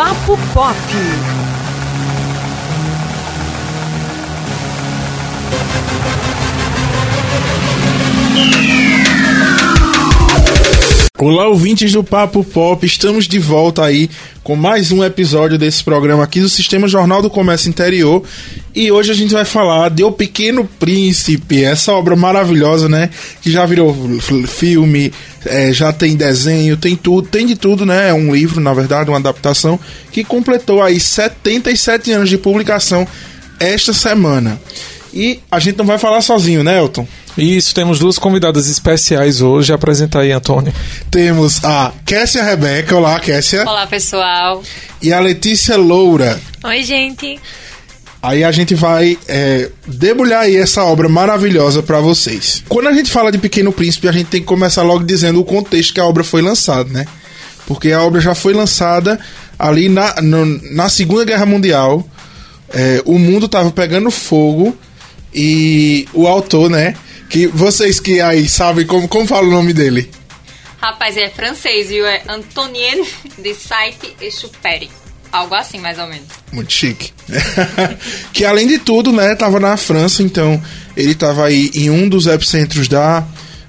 Papo Pop. Olá, ouvintes do Papo Pop, estamos de volta aí com mais um episódio desse programa aqui do Sistema Jornal do Comércio Interior. E hoje a gente vai falar de O Pequeno Príncipe, essa obra maravilhosa, né? Que já virou filme, é, já tem desenho, tem tudo, tem de tudo, né? É um livro, na verdade, uma adaptação, que completou aí 77 anos de publicação esta semana. E a gente não vai falar sozinho, né, Elton? Isso, temos duas convidadas especiais hoje. Apresenta aí, Antônio. Temos a Kessia Rebeca. Olá, Kessia. Olá, pessoal. E a Letícia Loura. Oi, gente. Aí a gente vai é, debulhar aí essa obra maravilhosa para vocês. Quando a gente fala de Pequeno Príncipe, a gente tem que começar logo dizendo o contexto que a obra foi lançada, né? Porque a obra já foi lançada ali na, no, na Segunda Guerra Mundial. É, o mundo tava pegando fogo e o autor, né? Que vocês que aí sabem como, como fala o nome dele? Rapaz, ele é francês, viu? É Antonien de Saint-Exupéry. Algo assim, mais ou menos. Muito chique. que além de tudo, né, tava na França, então ele tava aí em um dos epicentros da,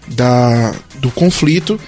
da, do conflito.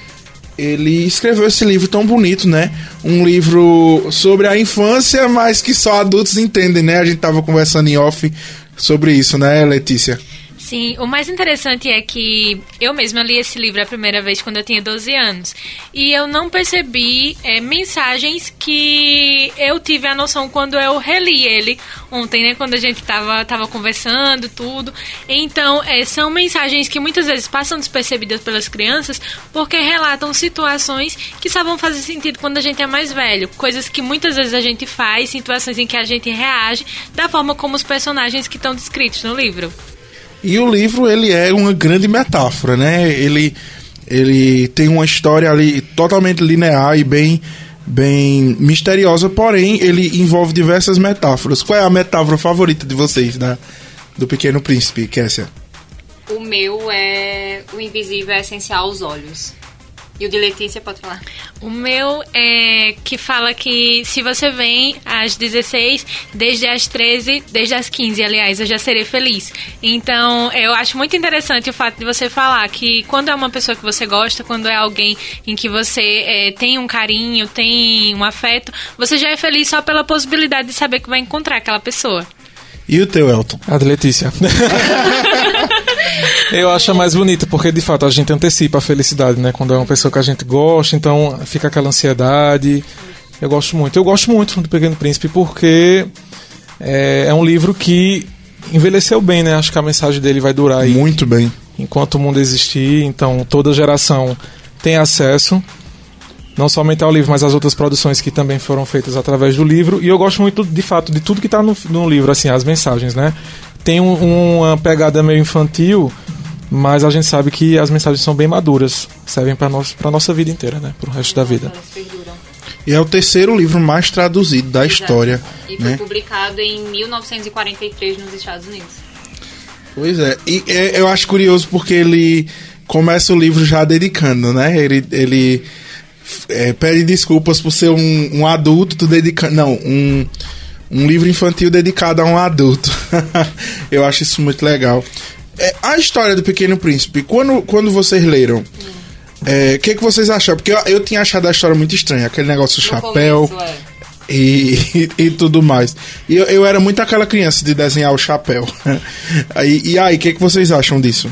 Ele escreveu esse livro tão bonito, né? Um livro sobre a infância, mas que só adultos entendem, né? A gente tava conversando em off sobre isso, né, Letícia? Sim, o mais interessante é que eu mesma li esse livro a primeira vez quando eu tinha 12 anos. E eu não percebi é, mensagens que eu tive a noção quando eu reli ele ontem, né? Quando a gente tava, tava conversando, tudo. Então, é, são mensagens que muitas vezes passam despercebidas pelas crianças porque relatam situações que só vão fazer sentido quando a gente é mais velho. Coisas que muitas vezes a gente faz, situações em que a gente reage da forma como os personagens que estão descritos no livro. E o livro, ele é uma grande metáfora, né? Ele, ele tem uma história ali totalmente linear e bem, bem misteriosa, porém ele envolve diversas metáforas. Qual é a metáfora favorita de vocês, da, do Pequeno Príncipe, Kessia? O meu é o invisível é essencial aos olhos. E o de Letícia, pode falar? O meu é que fala que se você vem às 16, desde as 13, desde as 15, aliás, eu já serei feliz. Então, eu acho muito interessante o fato de você falar que quando é uma pessoa que você gosta, quando é alguém em que você é, tem um carinho, tem um afeto, você já é feliz só pela possibilidade de saber que vai encontrar aquela pessoa. E o teu, Elton? A de Letícia. Eu acho mais bonita, porque de fato a gente antecipa a felicidade, né? Quando é uma pessoa que a gente gosta, então fica aquela ansiedade. Eu gosto muito. Eu gosto muito do Pequeno Príncipe porque é, é um livro que envelheceu bem, né? Acho que a mensagem dele vai durar aí. Muito bem. Enquanto o mundo existir, então toda geração tem acesso não somente ao livro, mas às outras produções que também foram feitas através do livro. E eu gosto muito, de fato, de tudo que está no, no, livro, assim, as mensagens, né? Tem um, uma pegada meio infantil, mas a gente sabe que as mensagens são bem maduras, servem para a nossa vida inteira, né? Para o resto da vida. E é o terceiro livro mais traduzido da Exato. história. E foi né? publicado em 1943 nos Estados Unidos. Pois é, e é, eu acho curioso porque ele começa o livro já dedicando, né? Ele, ele é, pede desculpas por ser um, um adulto dedicando. Não, um, um livro infantil dedicado a um adulto. eu acho isso muito legal. É, a história do Pequeno Príncipe, quando, quando vocês leram, o é, que, que vocês acharam? Porque eu, eu, tinha achado a história muito estranha, aquele negócio do chapéu. Começo, é. E, e, e, tudo mais. E eu, eu era muito aquela criança de desenhar o chapéu. e, e aí, o que, que vocês acham disso?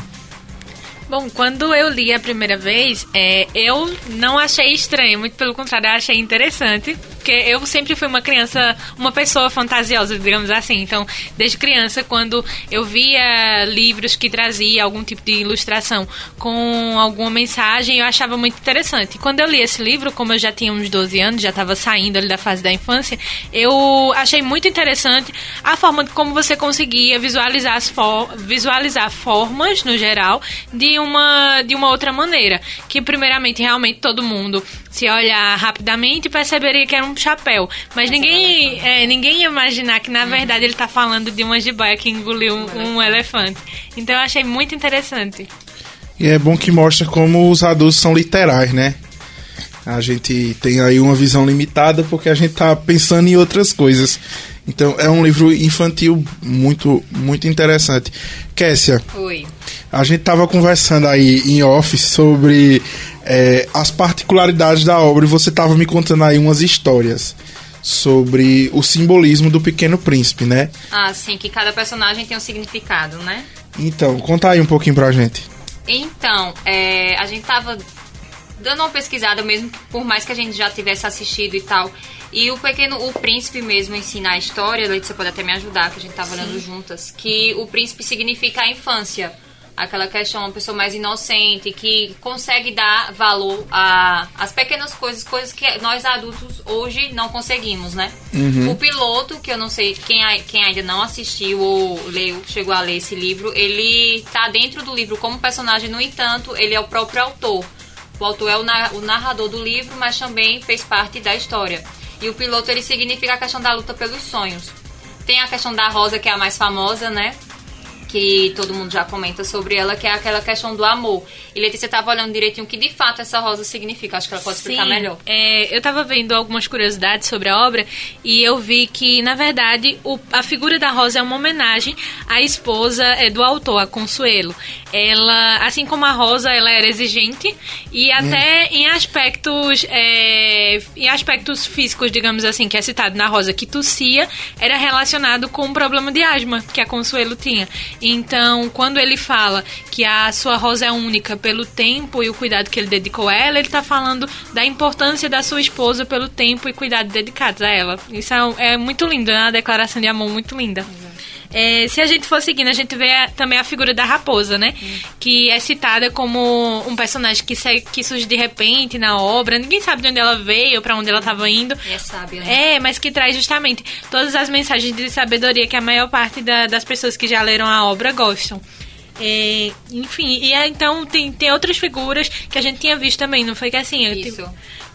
Bom, quando eu li a primeira vez, é, eu não achei estranho, muito pelo contrário, eu achei interessante, porque eu sempre fui uma criança, uma pessoa fantasiosa, digamos assim. Então, desde criança, quando eu via livros que traziam algum tipo de ilustração com alguma mensagem, eu achava muito interessante. E quando eu li esse livro, como eu já tinha uns 12 anos, já estava saindo ali da fase da infância, eu achei muito interessante a forma de como você conseguia visualizar, as for visualizar formas, no geral, de uma, de uma outra maneira. Que, primeiramente, realmente todo mundo se olhar rapidamente perceberia que era um chapéu. Mas ninguém, é, ninguém ia imaginar que, na verdade, ele está falando de uma jiboia que engoliu um, um elefante. Então, eu achei muito interessante. E é bom que mostra como os adultos são literais, né? A gente tem aí uma visão limitada porque a gente tá pensando em outras coisas. Então é um livro infantil muito muito interessante. Kessia, Oi. a gente tava conversando aí em off sobre é, as particularidades da obra e você tava me contando aí umas histórias sobre o simbolismo do Pequeno Príncipe, né? Ah, sim, que cada personagem tem um significado, né? Então, conta aí um pouquinho pra gente. Então, é, a gente tava dando uma pesquisada mesmo, por mais que a gente já tivesse assistido e tal. E o pequeno, o príncipe mesmo ensina a história, Leite, você pode até me ajudar, que a gente tava olhando juntas, que o príncipe significa a infância. Aquela questão, uma pessoa mais inocente, que consegue dar valor a- às pequenas coisas, coisas que nós adultos hoje não conseguimos, né? O piloto, que eu não sei, quem, quem ainda não assistiu ou leu, chegou a ler esse livro, ele tá dentro do livro como personagem, no entanto, ele é o próprio autor. O autor é o narrador do livro, mas também fez parte da história. E o piloto, ele significa a questão da luta pelos sonhos. Tem a questão da Rosa, que é a mais famosa, né? Que todo mundo já comenta sobre ela, que é aquela questão do amor. E Letícia tava olhando direitinho o que de fato essa rosa significa. Acho que ela pode explicar Sim, melhor. é, eu tava vendo algumas curiosidades sobre a obra e eu vi que, na verdade, o- a figura da Rosa é uma homenagem à esposa é, do autor, a Consuelo. Ela, assim como a Rosa, ela era exigente e até em aspectos é, em aspectos físicos, digamos assim, que é citado na Rosa, que tossia, era relacionado com um problema de asma que a Consuelo tinha. Então, quando ele fala que a sua Rosa é única pelo tempo e o cuidado que ele dedicou a ela, ele tá falando da importância da sua esposa pelo tempo e cuidado dedicados a ela. Isso é, é muito lindo, é uma declaração de amor muito linda. É, se a gente for seguindo, a gente vê a- também a figura da raposa, né? Que é citada como um personagem que, se- que surge de repente na obra. Ninguém sabe de onde ela veio, pra onde ela estava indo. E é sábia, né? É, mas que traz justamente todas as mensagens de sabedoria que a maior parte da- das pessoas que já leram a obra gostam. É, enfim, e aí, então tem, tem outras figuras que a gente tinha visto também, não foi que assim? eu Isso.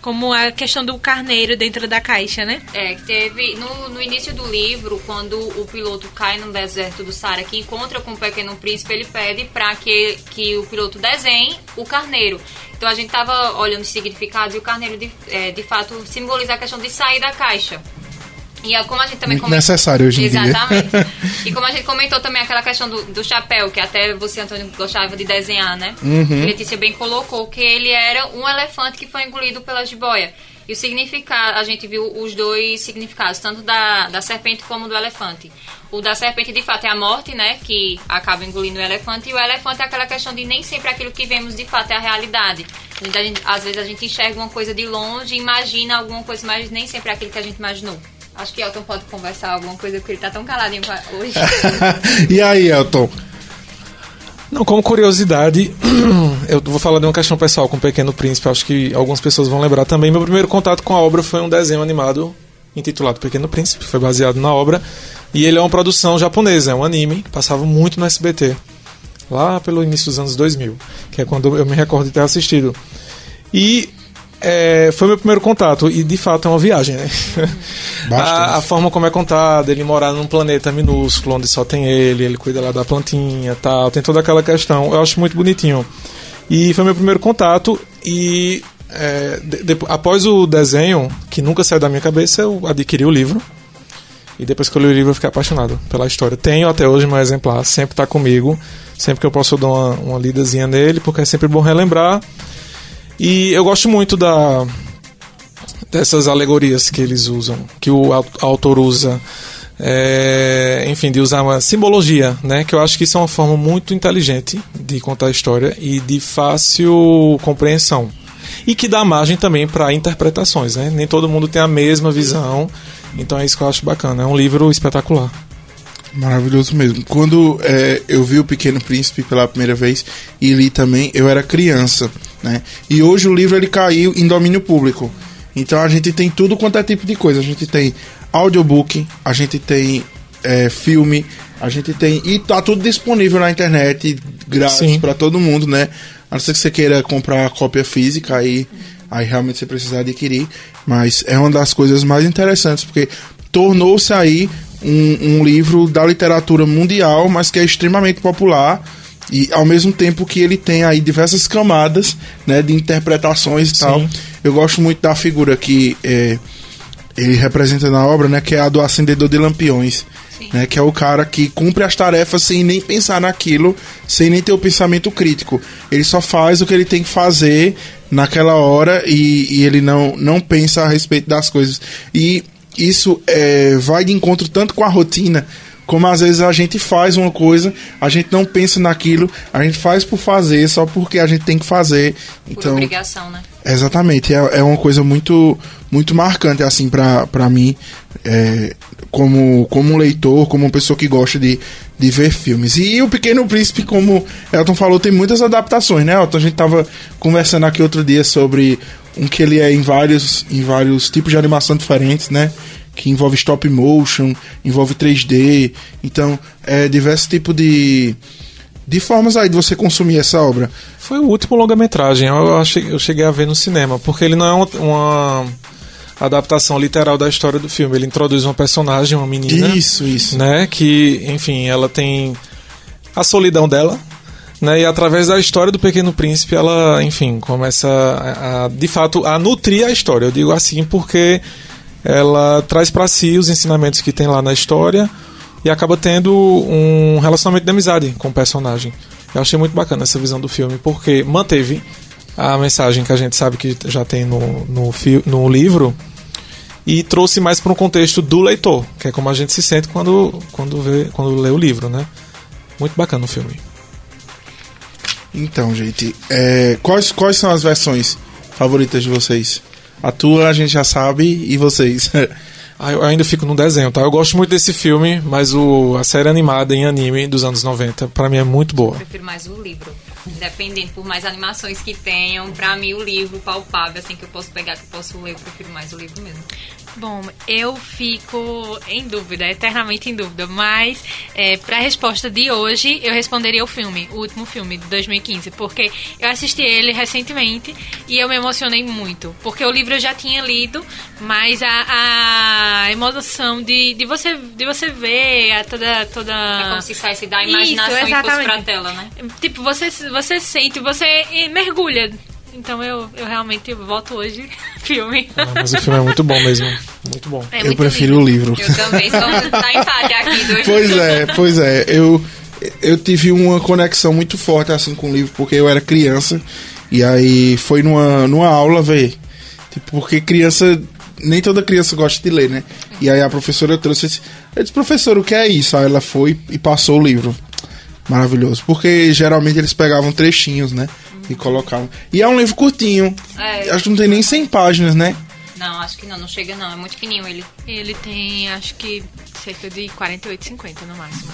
Como a questão do carneiro dentro da caixa, né? É, que teve no, no início do livro, quando o piloto cai no deserto do Saara, que encontra com o pequeno príncipe, ele pede para que, que o piloto desenhe o carneiro. Então a gente tava olhando os significados e o carneiro de, é, de fato simboliza a questão de sair da caixa. E é como a gente também Muito necessário hoje em dia. Exatamente. e como a gente comentou também aquela questão do, do chapéu, que até você, Antônio, gostava de desenhar, né? Uhum. Letícia bem colocou que ele era um elefante que foi engolido pela jiboia. E o significado, a gente viu os dois significados, tanto da, da serpente como do elefante. O da serpente, de fato, é a morte, né? Que acaba engolindo o elefante. E o elefante é aquela questão de nem sempre aquilo que vemos, de fato, é a realidade. A gente- a gente- às vezes a gente enxerga uma coisa de longe, imagina alguma coisa, mas nem sempre é aquilo que a gente imaginou. Acho que Elton pode conversar alguma coisa, porque ele tá tão caladinho hoje. e aí, Elton? Não, como curiosidade, eu vou falar de uma questão pessoal com o Pequeno Príncipe, acho que algumas pessoas vão lembrar também. Meu primeiro contato com a obra foi um desenho animado intitulado Pequeno Príncipe, foi baseado na obra, e ele é uma produção japonesa, é um anime, passava muito no SBT, lá pelo início dos anos 2000, que é quando eu me recordo de ter assistido. E é, foi meu primeiro contato, e de fato é uma viagem, né? A, a forma como é contada, ele morar num planeta minúsculo, onde só tem ele, ele cuida lá da plantinha tal, tem toda aquela questão, eu acho muito bonitinho. E foi meu primeiro contato, e é, de- depo- após o desenho, que nunca saiu da minha cabeça, eu adquiri o livro. E depois que eu li o livro, eu fiquei apaixonado pela história. Tenho até hoje meu exemplar, sempre está comigo. Sempre que eu posso, eu dou uma, uma lidazinha nele, porque é sempre bom relembrar. E eu gosto muito da dessas alegorias que eles usam, que o au- autor usa. É, enfim, de usar uma simbologia, né? Que eu acho que isso é uma forma muito inteligente de contar a história e de fácil compreensão. E que dá margem também para interpretações, né? Nem todo mundo tem a mesma visão, então é isso que eu acho bacana. É um livro espetacular. Maravilhoso mesmo. Quando é, eu vi o Pequeno Príncipe pela primeira vez e li também, eu era criança, né? E hoje o livro ele caiu em domínio público. Então a gente tem tudo quanto é tipo de coisa. A gente tem audiobook, a gente tem é, filme, a gente tem e tá tudo disponível na internet grátis para todo mundo, né? A não ser que você queira comprar a cópia física aí aí realmente você precisa adquirir, mas é uma das coisas mais interessantes porque tornou-se aí um, um livro da literatura mundial, mas que é extremamente popular E ao mesmo tempo que ele tem aí diversas camadas né, de interpretações e Sim. tal. Eu gosto muito da figura que é, ele representa na obra, né? Que é a do acendedor de lampiões. Né, que é o cara que cumpre as tarefas sem nem pensar naquilo, sem nem ter o pensamento crítico. Ele só faz o que ele tem que fazer naquela hora e, e ele não, não pensa a respeito das coisas. E isso é, vai de encontro tanto com a rotina, como às vezes a gente faz uma coisa, a gente não pensa naquilo, a gente faz por fazer, só porque a gente tem que fazer. Por Então, obrigação, né? Exatamente, é, é uma coisa muito muito marcante assim pra mim, é, como como um leitor, como uma pessoa que gosta de, de ver filmes. E o Pequeno Príncipe, como Elton falou, tem muitas adaptações, né? Elton, a gente tava conversando aqui outro dia sobre um que ele é em vários em vários tipos de animação diferentes, né? Que envolve stop motion, envolve 3D, então é diversos tipos de de formas aí de você consumir essa obra. Foi o último longa-metragem, eu, eu cheguei a ver no cinema, porque ele não é uma, uma adaptação literal da história do filme. Ele introduz uma personagem, uma menina, Isso, isso. né, que, enfim, ela tem a solidão dela, né, e através da história do Pequeno Príncipe, ela, enfim, começa a, a, de fato a nutrir a história. Eu digo assim porque ela traz para si os ensinamentos que tem lá na história e acaba tendo um relacionamento de amizade com o personagem. Eu achei muito bacana essa visão do filme, porque manteve a mensagem que a gente sabe que já tem no, no, no livro e trouxe mais para um contexto do leitor, que é como a gente se sente quando, quando, vê, quando lê o livro, né? Muito bacana o filme. Então, gente, é, quais, quais são as versões favoritas de vocês? A tua a gente já sabe, e vocês? Ah, eu ainda fico no desenho, tá? Eu gosto muito desse filme, mas o, a série animada em anime dos anos 90, pra mim é muito boa. prefiro mais o livro. Independente, por mais animações que tenham, pra mim o livro palpável, assim, que eu posso pegar, que eu posso ler, eu prefiro mais o livro mesmo. Bom, eu fico em dúvida, eternamente em dúvida, mas é, para a resposta de hoje, eu responderia o filme, o último filme de 2015, porque eu assisti ele recentemente e eu me emocionei muito, porque o livro eu já tinha lido, mas a, a emoção de, de, você, de você ver a toda. toda... É como se saísse da Isso, imaginação e fosse exatamente. pra tela, né? Tipo, você, você sente, você mergulha. Então eu, eu realmente voto hoje filme. Ah, mas o filme é muito bom mesmo. Muito bom. É eu muito prefiro lindo. o livro. Eu também sou tá empate aqui dos Pois é, pois é. Eu, eu tive uma conexão muito forte assim com o livro, porque eu era criança. E aí foi numa, numa aula ver. Tipo, porque criança. Nem toda criança gosta de ler, né? E aí a professora trouxe esse. Eu disse, professor, o que é isso? Aí ela foi e passou o livro. Maravilhoso. Porque geralmente eles pegavam trechinhos, né? E colocavam. E é um livro curtinho. É. Acho que não tem nem 100 páginas, né? Não, acho que não, não chega não, é muito fininho ele. Ele tem, acho que, cerca de 48, 50 no máximo.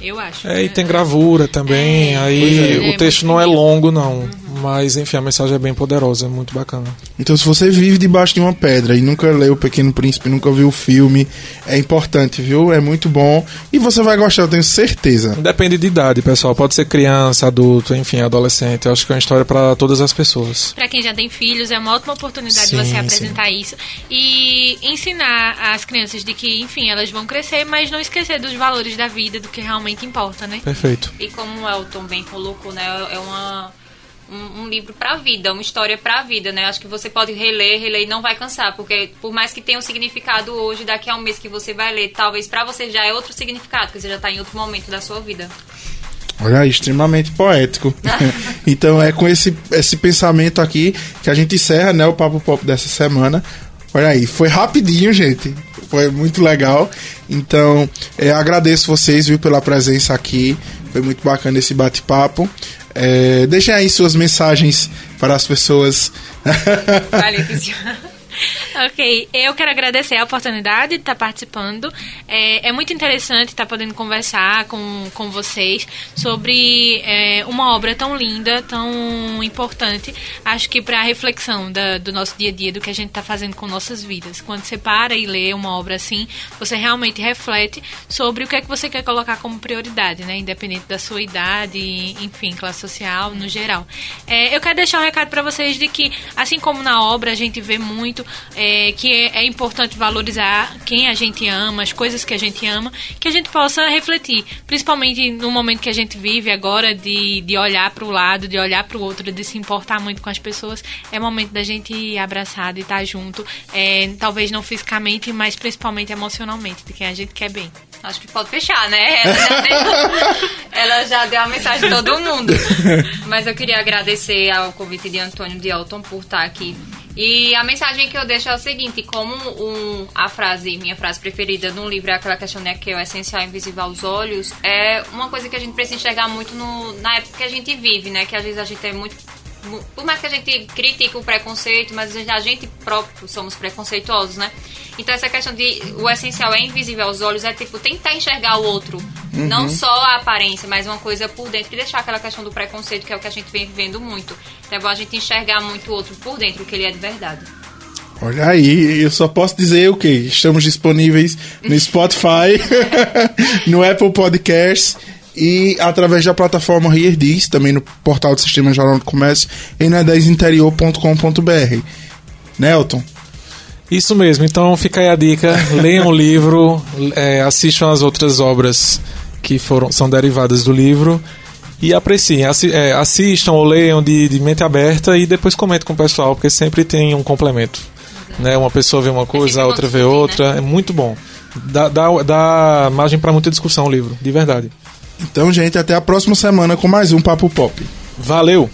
Eu acho. É, e tem gravura também, É, aí é. o É texto não é longo, não. Mas, enfim, a mensagem é bem poderosa, é muito bacana. Então, se você vive debaixo de uma pedra e nunca leu O Pequeno Príncipe, nunca viu o filme, é importante, viu? É muito bom e você vai gostar, eu tenho certeza. Depende de idade, pessoal. Pode ser criança, adulto, enfim, adolescente. Eu acho que é uma história para todas as pessoas. Pra quem já tem filhos, é uma ótima oportunidade Sim, de você sim. apresentar isso e ensinar as crianças de que, enfim, elas vão crescer, mas não esquecer dos valores da vida, do que realmente importa, né? Perfeito. E como o Elton bem colocou, né, é uma, um, um livro pra vida, uma história pra vida, né? Acho que você pode reler, reler e não vai cansar, porque por mais que tenha um significado hoje, daqui a um mês que você vai ler, talvez pra você já é outro significado, porque você já tá em outro momento da sua vida. Olha aí, extremamente poético. então é com esse, esse pensamento aqui que a gente encerra né, o Papo Pop dessa semana. Olha aí, foi rapidinho, gente. Foi muito legal. Então, é, agradeço vocês, viu, pela presença aqui. Foi muito bacana esse bate-papo. É, deixem aí suas mensagens para as pessoas. Cristian. Ok, eu quero agradecer a oportunidade de estar participando. É, é muito interessante estar podendo conversar com, com vocês sobre é, uma obra tão linda, tão importante. Acho que para a reflexão da- do nosso dia a dia, do que a gente está fazendo com nossas vidas. Quando você para e lê uma obra assim, você realmente reflete sobre o que é que você quer colocar como prioridade, né? Independente da sua idade, enfim, classe social, no geral. É, eu quero deixar um recado para vocês de que, assim como na obra a gente vê muito muito é, que é, é, importante valorizar quem a gente ama, as coisas que a gente ama, que a gente possa refletir, principalmente no momento que a gente vive agora, de, de olhar para o lado, de olhar para o outro, de se importar muito com as pessoas. É momento da gente abraçar, de estar junto, é, talvez não fisicamente, mas principalmente emocionalmente, de quem a gente quer bem. Acho que pode fechar, né? Ela já deu, ela já deu a mensagem de todo mundo. Mas eu queria agradecer ao convite de Antônio de Elton por estar aqui. E a mensagem que eu deixo é o seguinte: como um, a frase, minha frase preferida no livro é aquela questão né, que é o essencial invisível aos olhos, é uma coisa que a gente precisa enxergar muito no, na época que a gente vive, né? Que às vezes a gente é muito por mais que a gente critique o preconceito, mas a gente próprio somos preconceituosos, né? Então essa questão de o essencial é invisível aos olhos é tipo tentar enxergar o outro, uhum. não só a aparência, mas uma coisa por dentro e deixar aquela questão do preconceito que é o que a gente vem vivendo muito. Então é bom a gente enxergar muito o outro por dentro, o que ele é de verdade. Olha aí, eu só posso dizer o que estamos disponíveis no Spotify, no Apple Podcasts e através da plataforma Heardiz, também no portal do Sistema Jornal do Comércio, em 10interior.com.br. Nelton? Isso mesmo, então fica aí a dica, leiam o livro, é, assistam as outras obras que foram, são derivadas do livro e apreciem, assi, é, assistam ou leiam de, de mente aberta e depois comentem com o pessoal, porque sempre tem um complemento. Né? Uma pessoa vê uma coisa, a outra vê outra, né? é muito bom. Dá, dá, dá margem para muita discussão o livro, de verdade. Então, gente, até a próxima semana com mais um Papo Pop. Valeu!